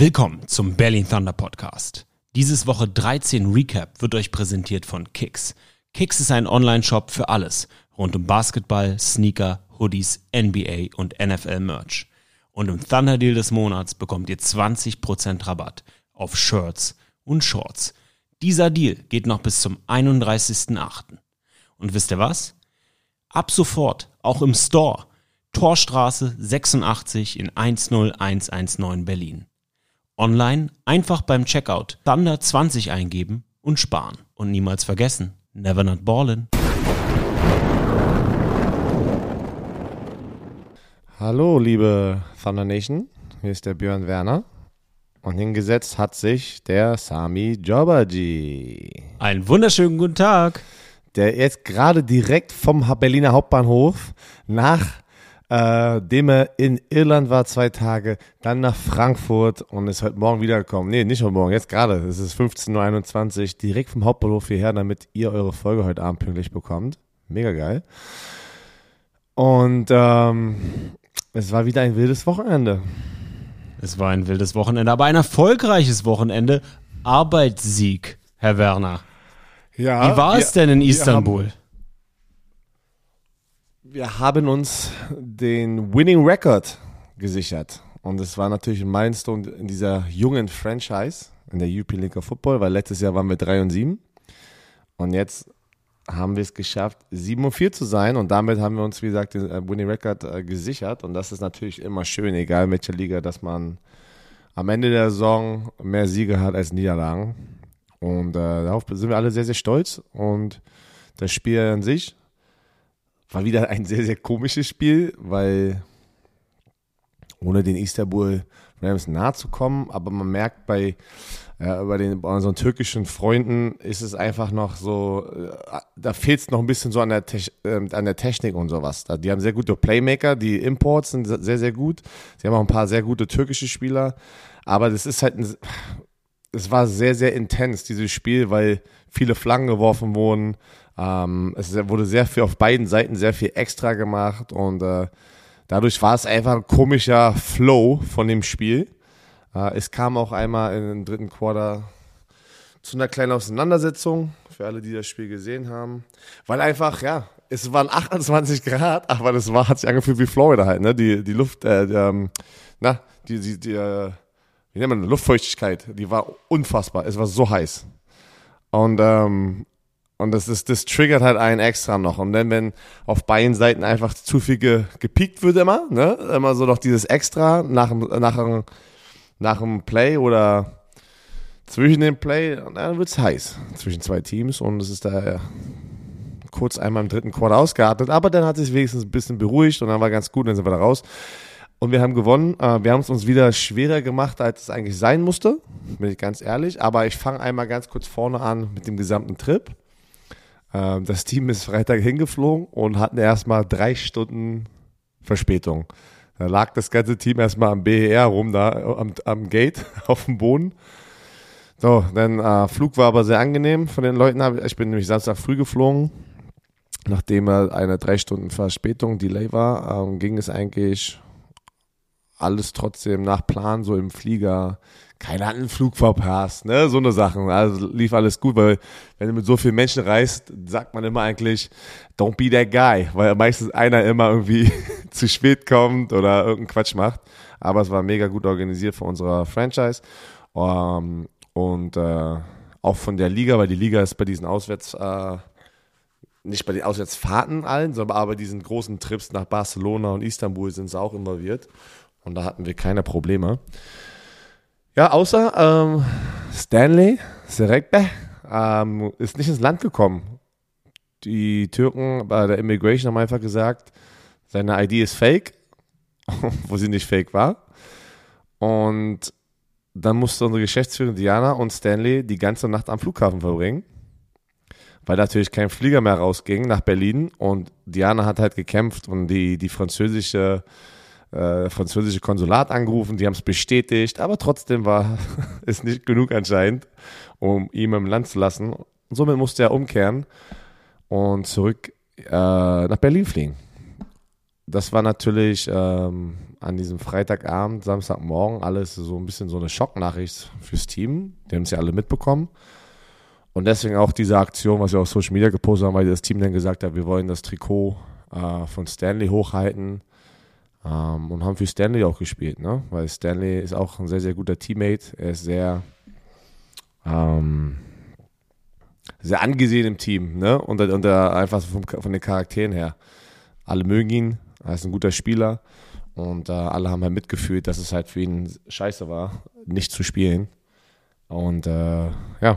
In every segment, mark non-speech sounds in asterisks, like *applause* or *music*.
Willkommen zum Berlin Thunder Podcast. Dieses Woche 13 Recap wird euch präsentiert von Kicks. Kicks ist ein Online-Shop für alles rund um Basketball, Sneaker, Hoodies, NBA und NFL Merch. Und im Thunder Deal des Monats bekommt ihr 20% Rabatt auf Shirts und Shorts. Dieser Deal geht noch bis zum 31.08. Und wisst ihr was? Ab sofort auch im Store. Torstraße 86 in 10119 Berlin. Online einfach beim Checkout Thunder 20 eingeben und sparen. Und niemals vergessen, never not ballin'. Hallo, liebe Thunder Nation. Hier ist der Björn Werner. Und hingesetzt hat sich der Sami Jobaji. Einen wunderschönen guten Tag. Der jetzt gerade direkt vom Berliner Hauptbahnhof nach äh, dem er in Irland war zwei Tage, dann nach Frankfurt und ist heute Morgen wiedergekommen. Nee, nicht heute Morgen, jetzt gerade. Es ist 15.21 Uhr, direkt vom Hauptbahnhof hierher, damit ihr eure Folge heute Abend pünktlich bekommt. Mega geil. Und ähm, es war wieder ein wildes Wochenende. Es war ein wildes Wochenende, aber ein erfolgreiches Wochenende. Arbeitssieg, Herr Werner. Ja. Wie war es denn in Istanbul? Wir haben uns den Winning Record gesichert. Und es war natürlich ein Milestone in dieser jungen Franchise, in der UP League of Football, weil letztes Jahr waren wir 3 und 7. Und jetzt haben wir es geschafft, 7 und 4 zu sein. Und damit haben wir uns, wie gesagt, den äh, Winning Record äh, gesichert. Und das ist natürlich immer schön, egal in welcher Liga, dass man am Ende der Saison mehr Siege hat als Niederlagen. Und äh, darauf sind wir alle sehr, sehr stolz. Und das Spiel an sich war wieder ein sehr, sehr komisches Spiel, weil ohne den Istanbul Rams nahe zu kommen, aber man merkt bei, äh, bei, den, bei unseren türkischen Freunden ist es einfach noch so, äh, da fehlt es noch ein bisschen so an der, Te äh, an der Technik und sowas. Die haben sehr gute Playmaker, die Imports sind sehr, sehr gut. Sie haben auch ein paar sehr gute türkische Spieler, aber das ist halt ein, es war sehr, sehr intens, dieses Spiel, weil viele Flaggen geworfen wurden, ähm, es wurde sehr viel auf beiden Seiten sehr viel extra gemacht und äh, dadurch war es einfach ein komischer Flow von dem Spiel. Äh, es kam auch einmal in den dritten Quarter zu einer kleinen Auseinandersetzung für alle, die das Spiel gesehen haben, weil einfach ja es waren 28 Grad, *laughs* aber das war hat sich angefühlt wie Florida halt, ne? Die die Luft, äh, die, ähm, na die die, die äh, wie nennt man Luftfeuchtigkeit, die war unfassbar. Es war so heiß. Und ähm, und das ist, das triggert halt einen extra noch. Und dann, wenn auf beiden Seiten einfach zu viel ge, gepiekt wird immer, ne, immer so noch dieses Extra nach, nach, nach dem Play oder zwischen dem Play, dann wird's heiß zwischen zwei Teams und es ist da kurz einmal im dritten Quarter ausgeatmet, aber dann hat es sich wenigstens ein bisschen beruhigt und dann war ganz gut, dann sind wir da raus. Und wir haben gewonnen. Äh, wir haben es uns wieder schwerer gemacht, als es eigentlich sein musste, bin ich ganz ehrlich. Aber ich fange einmal ganz kurz vorne an mit dem gesamten Trip. Ähm, das Team ist Freitag hingeflogen und hatten erstmal drei Stunden Verspätung. Da lag das ganze Team erstmal am BER rum, da am, am Gate *laughs* auf dem Boden. So, dann äh, Flug war aber sehr angenehm von den Leuten. Ich bin nämlich Samstag früh geflogen. Nachdem eine drei Stunden Verspätung, Delay war, ähm, ging es eigentlich alles trotzdem nach Plan, so im Flieger keiner hat einen Flug verpasst, ne, so eine Sachen. Also lief alles gut, weil wenn du mit so vielen Menschen reist, sagt man immer eigentlich, don't be that guy, weil meistens einer immer irgendwie *laughs* zu spät kommt oder irgendeinen Quatsch macht. Aber es war mega gut organisiert von unserer Franchise um, ähm, und äh, auch von der Liga, weil die Liga ist bei diesen Auswärts äh, nicht bei den Auswärtsfahrten allen, sondern aber bei diesen großen Trips nach Barcelona und Istanbul sind sie auch involviert. Und da hatten wir keine Probleme. Ja, außer ähm, Stanley Serekbe ähm, ist nicht ins Land gekommen. Die Türken bei der Immigration haben einfach gesagt, seine ID ist fake, *laughs* wo sie nicht fake war. Und dann musste unsere Geschäftsführerin Diana und Stanley die ganze Nacht am Flughafen verbringen, weil natürlich kein Flieger mehr rausging nach Berlin. Und Diana hat halt gekämpft und die, die französische äh, französische Konsulat angerufen, die haben es bestätigt, aber trotzdem war *laughs* es nicht genug anscheinend, um ihn im Land zu lassen. Und somit musste er umkehren und zurück äh, nach Berlin fliegen. das war natürlich ähm, an diesem Freitagabend, Samstagmorgen alles so ein bisschen so eine Schocknachricht fürs Team. Die haben es ja alle mitbekommen. Und deswegen auch diese Aktion, was wir auf Social Media gepostet haben, weil das Team dann gesagt hat, wir wollen das Trikot äh, von Stanley hochhalten ähm, und haben für Stanley auch gespielt, ne? Weil Stanley ist auch ein sehr, sehr guter Teammate. Er ist sehr, ähm, sehr angesehen im Team, ne? Und, und er einfach vom, von den Charakteren her. Alle mögen ihn, er ist ein guter Spieler und äh, alle haben halt mitgefühlt, dass es halt für ihn scheiße war, nicht zu spielen. Und äh, ja,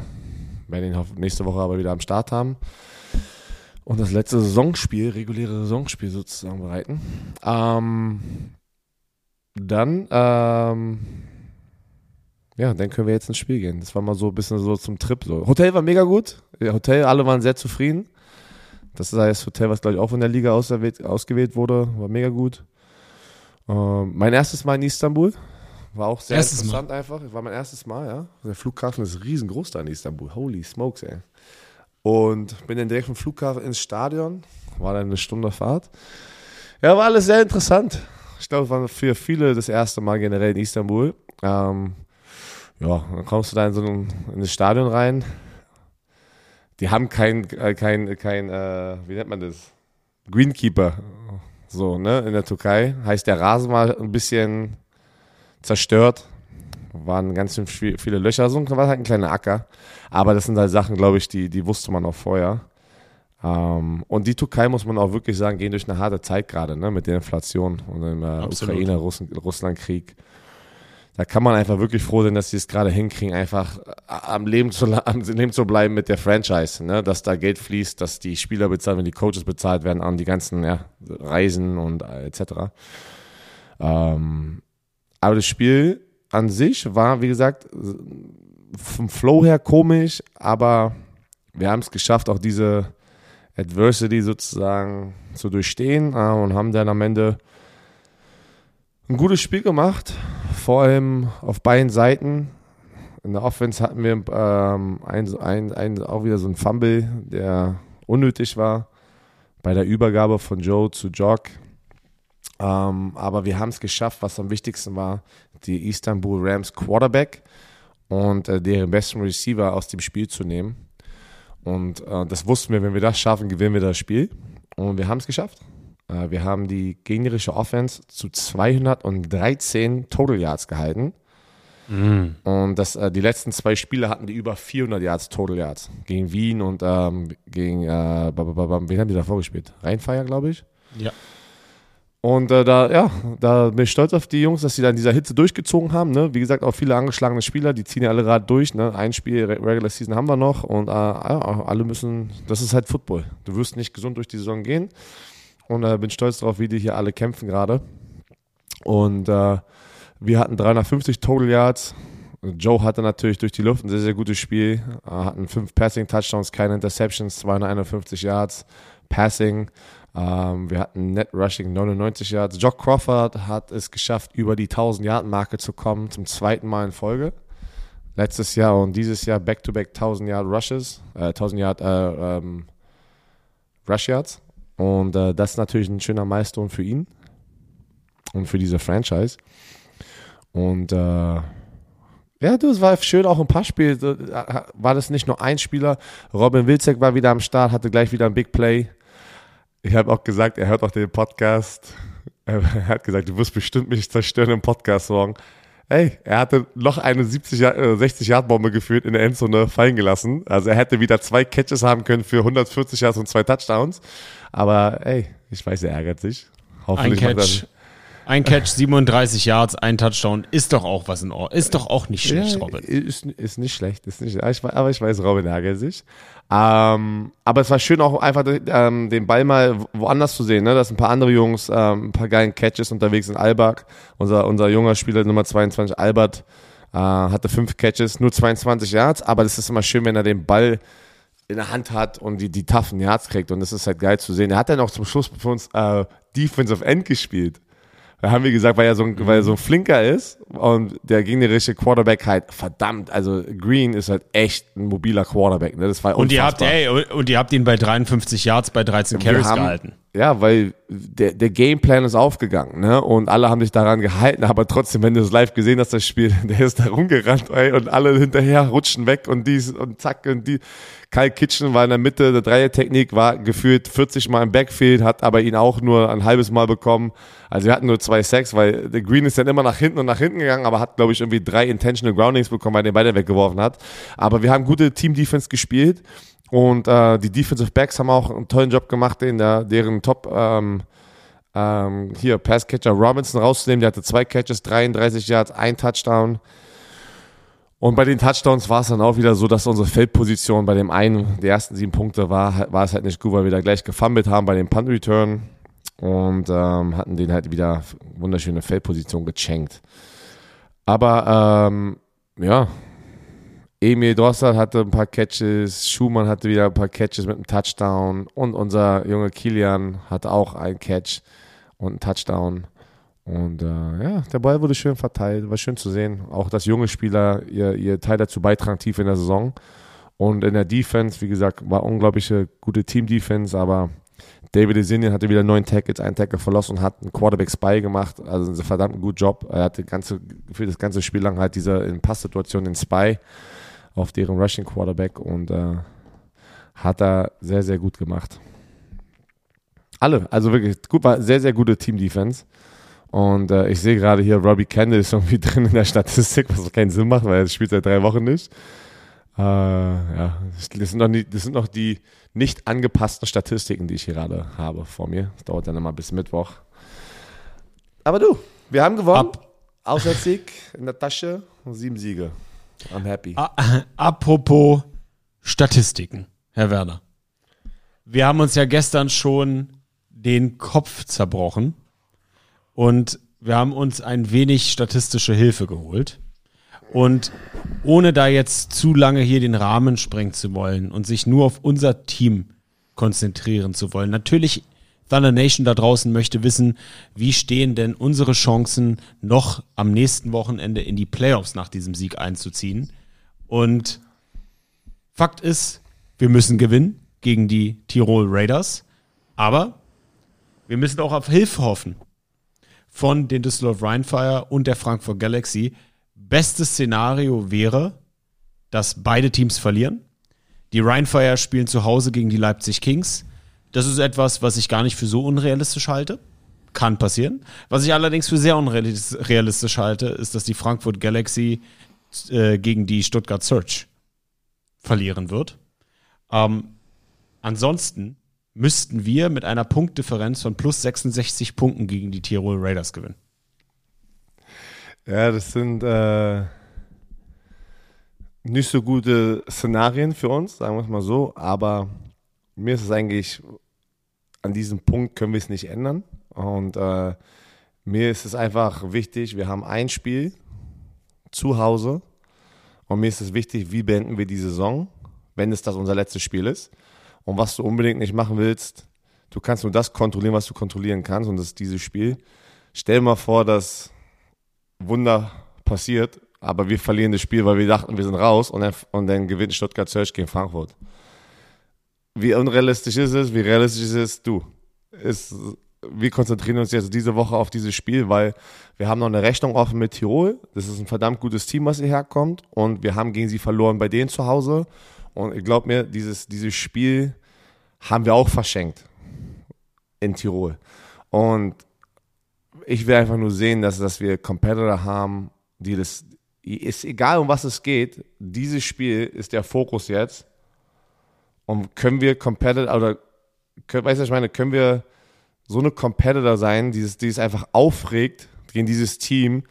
werden ihn nächste Woche aber wieder am Start haben und das letzte Saisonspiel, reguläre Saisonspiel sozusagen bereiten. Ähm, dann, ähm, ja, dann können wir jetzt ins Spiel gehen. Das war mal so ein bisschen so zum Trip. So. Hotel war mega gut. Hotel, alle waren sehr zufrieden. Das ist das Hotel, was glaube ich auch von der Liga ausgewählt, ausgewählt wurde. War mega gut. Ähm, mein erstes Mal in Istanbul. War auch sehr erstes interessant Mal. einfach. War mein erstes Mal, ja. Der Flughafen ist riesengroß da in Istanbul. Holy smokes, ey. Und bin dann direkt vom Flughafen ins Stadion. War dann eine Stunde Fahrt. Ja, war alles sehr interessant. Ich glaube, es war für viele das erste Mal generell in Istanbul. Ähm, ja, dann kommst du da in so ein, in das Stadion rein. Die haben kein, äh, kein, kein äh, wie nennt man das? Greenkeeper. So, ne, in der Türkei. Heißt, der Rasen war ein bisschen zerstört waren ganz viele Löcher, so war halt ein kleiner Acker. Aber das sind halt Sachen, glaube ich, die, die wusste man auch vorher. Ähm, und die Türkei, muss man auch wirklich sagen, gehen durch eine harte Zeit gerade, ne, mit der Inflation und dem äh, Ukraine-Russland-Krieg. Da kann man einfach wirklich froh sein, dass sie es gerade hinkriegen, einfach äh, am Leben, zu, am Leben zu bleiben mit der Franchise, ne? dass da Geld fließt, dass die Spieler bezahlt werden, die Coaches bezahlt werden an die ganzen ja, Reisen und äh, etc. Ähm, aber das Spiel an sich war, wie gesagt, vom Flow her komisch, aber wir haben es geschafft, auch diese Adversity sozusagen zu durchstehen und haben dann am Ende ein gutes Spiel gemacht, vor allem auf beiden Seiten. In der Offense hatten wir ähm, ein, ein, ein, auch wieder so ein Fumble, der unnötig war bei der Übergabe von Joe zu Jock. Ähm, aber wir haben es geschafft, was am wichtigsten war, die Istanbul Rams Quarterback und äh, deren besten Receiver aus dem Spiel zu nehmen. Und äh, das wussten wir, wenn wir das schaffen, gewinnen wir das Spiel. Und wir haben es geschafft. Äh, wir haben die gegnerische Offense zu 213 Total Yards gehalten. Mm. Und das, äh, die letzten zwei Spiele hatten die über 400 Yards Total Yards. Gegen Wien und ähm, gegen, äh, wen haben die davor gespielt? Rheinfeier, glaube ich. Ja. Und äh, da, ja, da bin ich stolz auf die Jungs, dass sie dann dieser Hitze durchgezogen haben. Ne? Wie gesagt, auch viele angeschlagene Spieler, die ziehen ja alle gerade durch. Ne? Ein Spiel Regular Season haben wir noch und äh, alle müssen, das ist halt Football. Du wirst nicht gesund durch die Saison gehen. Und äh, bin stolz darauf, wie die hier alle kämpfen gerade. Und äh, wir hatten 350 Total Yards. Joe hatte natürlich durch die Luft ein sehr, sehr gutes Spiel. Hatten fünf Passing Touchdowns, keine Interceptions, 251 Yards Passing. Ähm, wir hatten Net Rushing 99 Yards. Jock Crawford hat es geschafft, über die 1000 Yard Marke zu kommen, zum zweiten Mal in Folge. Letztes Jahr und dieses Jahr back-to-back -back 1000 Yard Rushes, äh, 1000 Yard äh, ähm, Rush Yards. Und äh, das ist natürlich ein schöner Milestone für ihn und für diese Franchise. Und äh, ja, du, es war schön, auch ein paar Spiele. Äh, war das nicht nur ein Spieler. Robin Wilczek war wieder am Start, hatte gleich wieder ein Big Play. Ich habe auch gesagt, er hört auch den Podcast. Er hat gesagt, du wirst bestimmt mich zerstören im Podcast morgen. Ey, er hatte noch eine 70 60 Yard Bombe geführt in der Endzone fallen gelassen. Also er hätte wieder zwei Catches haben können für 140 Yards und zwei Touchdowns. Aber ey, ich weiß, er ärgert sich. Hoffentlich ein Catch. Ein Catch, 37 Yards, ein Touchdown, ist doch auch was in Ordnung. Ist doch auch nicht schlecht, ja, Robin. Ist, ist nicht schlecht, ist nicht Aber ich weiß, Robin ärgert sich. Ähm, aber es war schön auch einfach ähm, den Ball mal woanders zu sehen, ne? dass ein paar andere Jungs ähm, ein paar geilen Catches unterwegs sind. Albak, unser, unser junger Spieler Nummer 22, Albert, äh, hatte fünf Catches, nur 22 Yards, aber das ist immer schön, wenn er den Ball in der Hand hat und die, die toughen Yards kriegt und das ist halt geil zu sehen. Er hat dann auch zum Schluss für uns äh, Defensive End gespielt. Da haben wir gesagt, weil er so ein, weil er so ein Flinker ist und der gegnerische Quarterback halt verdammt, also Green ist halt echt ein mobiler Quarterback. Ne? Das war und ihr habt, ey, und ihr habt ihn bei 53 Yards bei 13 Carries gehalten. Ja, weil der, der Gameplan ist aufgegangen, ne? Und alle haben sich daran gehalten, aber trotzdem, wenn du es live gesehen hast, das Spiel, *laughs* der ist da rumgerannt, ey, und alle hinterher rutschen weg und dies und zack und die. Kyle Kitchen war in der Mitte der Dreiertechnik, war gefühlt 40 Mal im Backfield, hat aber ihn auch nur ein halbes Mal bekommen. Also wir hatten nur zwei Sacks, weil der Green ist dann immer nach hinten und nach hinten gegangen, aber hat, glaube ich, irgendwie drei Intentional Groundings bekommen, weil er den beide weggeworfen hat. Aber wir haben gute Team-Defense gespielt und äh, die Defensive Backs haben auch einen tollen Job gemacht, in der, deren Top ähm, ähm, hier Passcatcher Robinson rauszunehmen. Der hatte zwei Catches, 33 Yards, ein Touchdown. Und bei den Touchdowns war es dann auch wieder so, dass unsere Feldposition bei dem einen der ersten sieben Punkte war, war es halt nicht gut, weil wir da gleich gefummelt haben bei dem Punt Return und ähm, hatten den halt wieder wunderschöne Feldposition gechankt. Aber ähm, ja, Emil Drossard hatte ein paar Catches, Schumann hatte wieder ein paar Catches mit einem Touchdown und unser junge Kilian hatte auch einen Catch und einen Touchdown. Und äh, ja, der Ball wurde schön verteilt, war schön zu sehen. Auch dass junge Spieler ihr, ihr Teil dazu beitragen, tief in der Saison. Und in der Defense, wie gesagt, war unglaubliche gute Team-Defense, aber David Esinian hatte wieder neun Tackles, einen Tackle verlassen und hat einen Quarterback-Spy gemacht. Also einen verdammt guten Job. Er hatte ganze, für das ganze Spiel lang halt diese in Passsituation den Spy auf deren Rushing Quarterback und äh, hat er sehr, sehr gut gemacht. Alle, also wirklich gut, war sehr, sehr gute Team-Defense. Und äh, ich sehe gerade hier, Robbie Kendall ist irgendwie *laughs* drin in der Statistik, was keinen Sinn macht, weil er spielt seit drei Wochen nicht. Äh, ja, das sind, noch nie, das sind noch die nicht angepassten Statistiken, die ich hier gerade habe vor mir. Das dauert dann immer bis Mittwoch. Aber du, wir haben gewonnen. Ab. Auswärtssieg in der Tasche sieben Siege. I'm happy. *laughs* apropos Statistiken, Herr Werner. Wir haben uns ja gestern schon den Kopf zerbrochen und wir haben uns ein wenig statistische Hilfe geholt. Und ohne da jetzt zu lange hier den Rahmen sprengen zu wollen und sich nur auf unser Team konzentrieren zu wollen. Natürlich Thunder Nation da draußen möchte wissen, wie stehen denn unsere Chancen noch am nächsten Wochenende in die Playoffs nach diesem Sieg einzuziehen. Und Fakt ist, wir müssen gewinnen gegen die Tirol Raiders, aber wir müssen auch auf Hilfe hoffen von den Düsseldorf Rheinfire und der Frankfurt Galaxy. Bestes Szenario wäre, dass beide Teams verlieren. Die Rheinfire spielen zu Hause gegen die Leipzig Kings. Das ist etwas, was ich gar nicht für so unrealistisch halte. Kann passieren. Was ich allerdings für sehr unrealistisch halte, ist, dass die Frankfurt Galaxy äh, gegen die Stuttgart Search verlieren wird. Ähm, ansonsten müssten wir mit einer Punktdifferenz von plus 66 Punkten gegen die Tirol Raiders gewinnen. Ja, das sind äh, nicht so gute Szenarien für uns, sagen wir es mal so, aber mir ist es eigentlich, an diesem Punkt können wir es nicht ändern. Und äh, mir ist es einfach wichtig, wir haben ein Spiel zu Hause und mir ist es wichtig, wie beenden wir die Saison, wenn es das unser letztes Spiel ist. Und was du unbedingt nicht machen willst, du kannst nur das kontrollieren, was du kontrollieren kannst und das ist dieses Spiel. Stell dir mal vor, dass Wunder passiert, aber wir verlieren das Spiel, weil wir dachten, wir sind raus und dann, und dann gewinnt Stuttgart Search gegen Frankfurt wie unrealistisch ist es, wie realistisch ist es, du. Ist, wir konzentrieren uns jetzt diese Woche auf dieses Spiel, weil wir haben noch eine Rechnung offen mit Tirol. Das ist ein verdammt gutes Team, was hierher kommt. Und wir haben gegen sie verloren bei denen zu Hause. Und ich glaube mir, dieses, dieses Spiel haben wir auch verschenkt in Tirol. Und ich will einfach nur sehen, dass, dass wir Competitor haben, die das, ist egal um was es geht, dieses Spiel ist der Fokus jetzt und können wir Competitor, oder, können, weißt du, ich meine, können wir so eine Competitor sein, die es, die es einfach aufregt, gegen dieses Team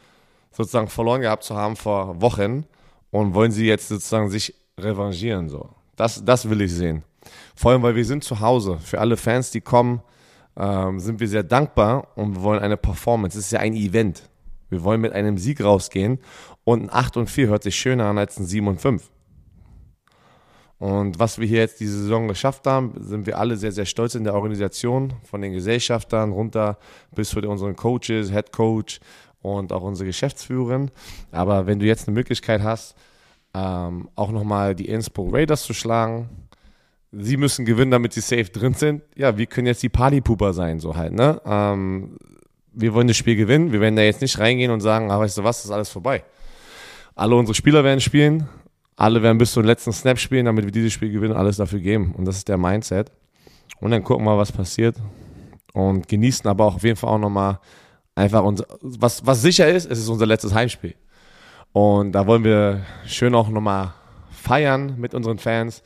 sozusagen verloren gehabt zu haben vor Wochen und wollen sie jetzt sozusagen sich revanchieren, so. Das, das will ich sehen. Vor allem, weil wir sind zu Hause. Für alle Fans, die kommen, ähm, sind wir sehr dankbar und wir wollen eine Performance. Es ist ja ein Event. Wir wollen mit einem Sieg rausgehen und ein 8 und 4 hört sich schöner an als ein 7 und 5. Und was wir hier jetzt diese Saison geschafft haben, sind wir alle sehr, sehr stolz in der Organisation, von den Gesellschaftern runter bis zu unseren Coaches, Head Coach und auch unsere Geschäftsführerin. Aber wenn du jetzt eine Möglichkeit hast, ähm, auch nochmal die Innsbruck Raiders zu schlagen, sie müssen gewinnen, damit sie safe drin sind. Ja, wir können jetzt die Partypooper sein, so halt, ne? Ähm, wir wollen das Spiel gewinnen. Wir werden da jetzt nicht reingehen und sagen, ah, weißt du was, ist alles vorbei. Alle unsere Spieler werden spielen. Alle werden bis zum letzten Snap spielen, damit wir dieses Spiel gewinnen, alles dafür geben. Und das ist der Mindset. Und dann gucken wir, was passiert. Und genießen aber auch auf jeden Fall auch nochmal einfach unser, was, was sicher ist, es ist unser letztes Heimspiel. Und da wollen wir schön auch nochmal feiern mit unseren Fans.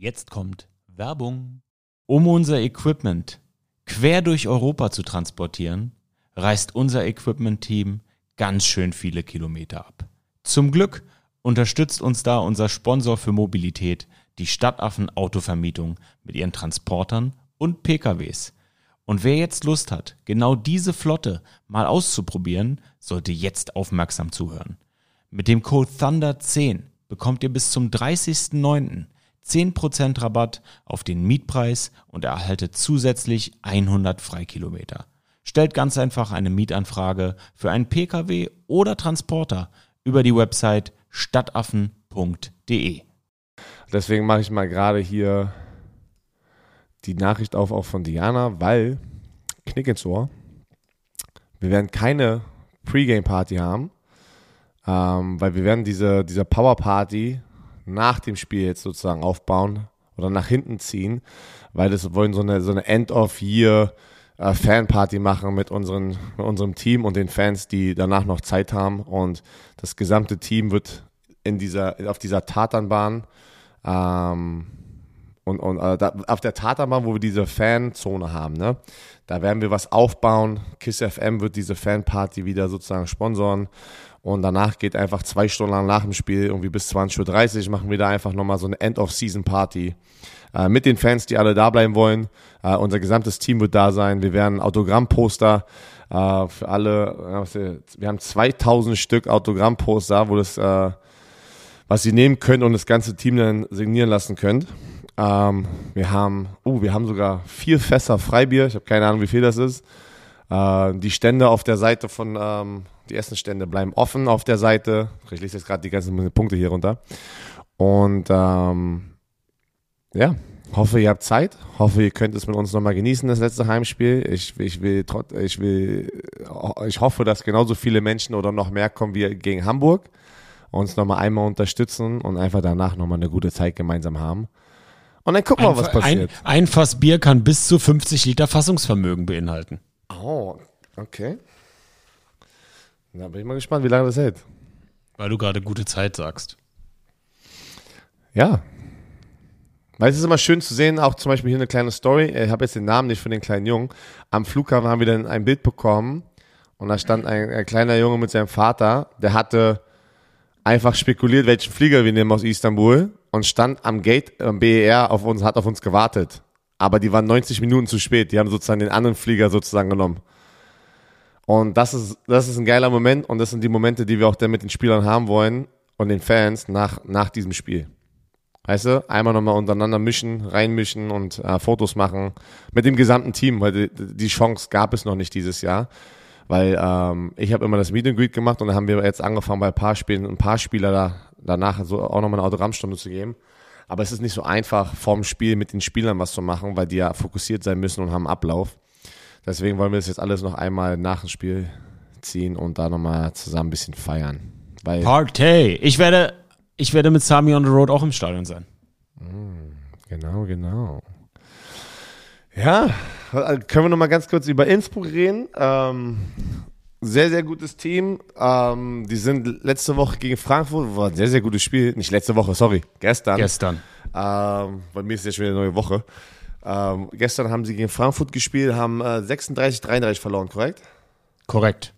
Jetzt kommt Werbung. Um unser Equipment quer durch Europa zu transportieren, reist unser Equipment-Team ganz schön viele Kilometer ab. Zum Glück unterstützt uns da unser Sponsor für Mobilität, die Stadtaffen Autovermietung mit ihren Transportern und PKWs. Und wer jetzt Lust hat, genau diese Flotte mal auszuprobieren, sollte jetzt aufmerksam zuhören. Mit dem Code Thunder10 bekommt ihr bis zum 30.09. 10% Rabatt auf den Mietpreis und erhaltet zusätzlich 100 Freikilometer. Stellt ganz einfach eine Mietanfrage für einen Pkw oder Transporter über die Website stadtaffen.de. Deswegen mache ich mal gerade hier die Nachricht auf auch von Diana, weil Knick ins Ohr. Wir werden keine Pre-Game-Party haben, ähm, weil wir werden diese, diese Power-Party nach dem Spiel jetzt sozusagen aufbauen oder nach hinten ziehen, weil das wollen so eine, so eine End-of-Year äh, Fanparty machen mit, unseren, mit unserem Team und den Fans, die danach noch Zeit haben und das gesamte Team wird in dieser, auf dieser Tatanbahn ähm, und, und äh, da, auf der Tatanbahn, wo wir diese Fanzone haben, ne, da werden wir was aufbauen. KISS FM wird diese Fanparty wieder sozusagen sponsoren und danach geht einfach zwei Stunden lang nach dem Spiel, irgendwie bis 20.30 Uhr, machen wir da einfach nochmal so eine End-of-Season-Party äh, mit den Fans, die alle da bleiben wollen. Äh, unser gesamtes Team wird da sein. Wir werden Autogrammposter äh, für alle, wir haben 2000 Stück Autogrammposter, wo das, äh, was Sie nehmen können und das ganze Team dann signieren lassen könnt. Ähm, wir haben, oh, wir haben sogar vier Fässer Freibier. Ich habe keine Ahnung, wie viel das ist. Äh, die Stände auf der Seite von, ähm, die Essenstände bleiben offen auf der Seite. Ich lese jetzt gerade die ganzen Punkte hier runter. Und ähm, ja, hoffe, ihr habt Zeit. Hoffe, ihr könnt es mit uns nochmal genießen, das letzte Heimspiel. Ich, ich will, ich will, ich hoffe, dass genauso viele Menschen oder noch mehr kommen wie gegen Hamburg. Uns nochmal einmal unterstützen und einfach danach nochmal eine gute Zeit gemeinsam haben. Und dann gucken wir mal, was passiert. Ein, ein Fass Bier kann bis zu 50 Liter Fassungsvermögen beinhalten. Oh, okay. Da bin ich mal gespannt, wie lange das hält. Weil du gerade gute Zeit sagst. Ja. Weil es ist immer schön zu sehen, auch zum Beispiel hier eine kleine Story. Ich habe jetzt den Namen nicht von den kleinen Jungen. Am Flughafen haben wir dann ein Bild bekommen und da stand ein, ein kleiner Junge mit seinem Vater, der hatte einfach spekuliert, welchen Flieger wir nehmen aus Istanbul und stand am Gate am BER auf uns, hat auf uns gewartet. Aber die waren 90 Minuten zu spät. Die haben sozusagen den anderen Flieger sozusagen genommen. Und das ist, das ist ein geiler Moment und das sind die Momente, die wir auch dann mit den Spielern haben wollen und den Fans nach, nach diesem Spiel. Weißt du, einmal nochmal untereinander mischen, reinmischen und äh, Fotos machen mit dem gesamten Team, weil die, die Chance gab es noch nicht dieses Jahr. Weil ähm, ich habe immer das Meet and Greet gemacht und dann haben wir jetzt angefangen bei ein paar Spielen, ein paar Spieler da danach so auch nochmal eine Autogrammstunde zu geben. Aber es ist nicht so einfach, vorm Spiel mit den Spielern was zu machen, weil die ja fokussiert sein müssen und haben Ablauf. Deswegen wollen wir das jetzt alles noch einmal nach dem Spiel ziehen und da nochmal zusammen ein bisschen feiern. Weil Party! Ich werde, ich werde mit Sami on the Road auch im Stadion sein. Mm, genau, genau. Ja, können wir nochmal ganz kurz über Innsbruck reden. Ähm, sehr, sehr gutes Team. Ähm, die sind letzte Woche gegen Frankfurt, war ein sehr, sehr gutes Spiel. Nicht letzte Woche, sorry, gestern. Gestern. Ähm, bei mir ist ja schon wieder eine neue Woche. Ähm, gestern haben sie gegen Frankfurt gespielt, haben äh, 36, 33 verloren, korrekt? Korrekt.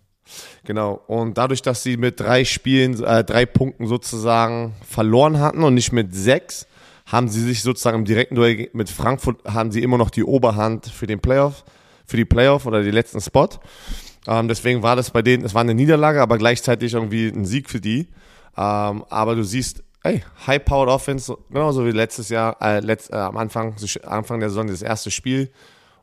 Genau. Und dadurch, dass sie mit drei Spielen, äh, drei Punkten sozusagen verloren hatten und nicht mit sechs, haben sie sich sozusagen im direkten Duell mit Frankfurt haben sie immer noch die Oberhand für den Playoff, für die Playoff oder den letzten Spot. Ähm, deswegen war das bei denen, es war eine Niederlage, aber gleichzeitig irgendwie ein Sieg für die. Ähm, aber du siehst, Ey, High-Powered Offense, genauso wie letztes Jahr, äh, letzt, äh, am Anfang, Anfang der Saison, das erste Spiel.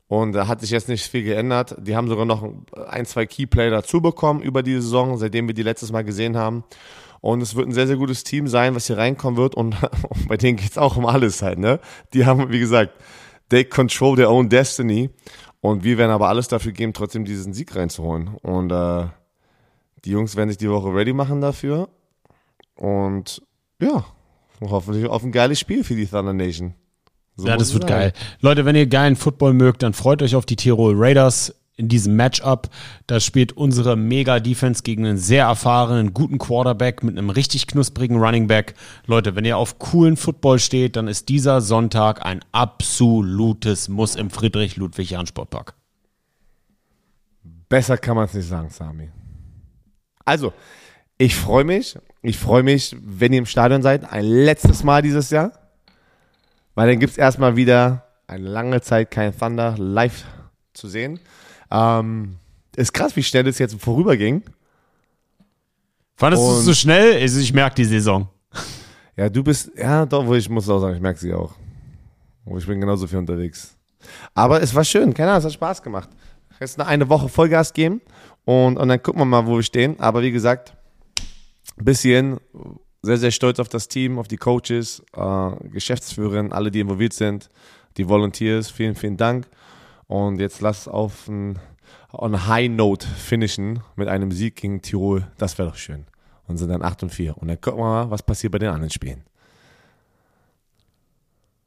Und da hat sich jetzt nicht viel geändert. Die haben sogar noch ein, zwei Keyplayer dazu bekommen über die Saison, seitdem wir die letztes Mal gesehen haben. Und es wird ein sehr, sehr gutes Team sein, was hier reinkommen wird. Und, *laughs* bei denen geht's auch um alles halt, ne? Die haben, wie gesagt, they control their own destiny. Und wir werden aber alles dafür geben, trotzdem diesen Sieg reinzuholen. Und äh, die Jungs werden sich die Woche ready machen dafür. Und ja, hoffentlich auf ein geiles Spiel für die Thunder Nation. So ja, das wird sein. geil. Leute, wenn ihr geilen Football mögt, dann freut euch auf die Tirol Raiders in diesem Matchup. Da spielt unsere Mega-Defense gegen einen sehr erfahrenen, guten Quarterback mit einem richtig knusprigen Running Back. Leute, wenn ihr auf coolen Football steht, dann ist dieser Sonntag ein absolutes Muss im Friedrich-Ludwig-Jahn-Sportpark. Besser kann man es nicht sagen, Sami. Also, ich freue mich. Ich freue mich, wenn ihr im Stadion seid. Ein letztes Mal dieses Jahr. Weil dann gibt es erstmal wieder eine lange Zeit kein Thunder live zu sehen. Ähm, ist krass, wie schnell das jetzt vorüberging. Fandest du es so schnell? Also ich merke die Saison. Ja, du bist, ja, doch, wo ich muss auch sagen, ich merke sie auch. Ich bin genauso viel unterwegs. Aber es war schön, keine Ahnung, es hat Spaß gemacht. Jetzt noch eine Woche Vollgas geben und, und dann gucken wir mal, wo wir stehen. Aber wie gesagt, bis hierhin sehr, sehr stolz auf das Team, auf die Coaches, äh, Geschäftsführerin, alle, die involviert sind, die Volunteers. Vielen, vielen Dank. Und jetzt lass auf ein on High Note finishen mit einem Sieg gegen Tirol. Das wäre doch schön. Und sind dann 8 und 4. Und dann gucken wir mal, was passiert bei den anderen Spielen.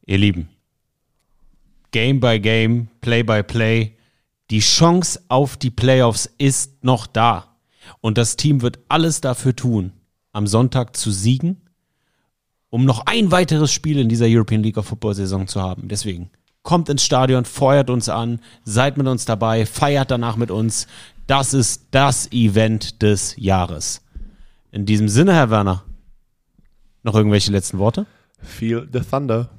Ihr Lieben, Game by Game, Play by Play, die Chance auf die Playoffs ist noch da. Und das Team wird alles dafür tun, am Sonntag zu siegen, um noch ein weiteres Spiel in dieser European League of Football Saison zu haben. Deswegen kommt ins Stadion, feuert uns an, seid mit uns dabei, feiert danach mit uns. Das ist das Event des Jahres. In diesem Sinne, Herr Werner, noch irgendwelche letzten Worte? Feel the Thunder.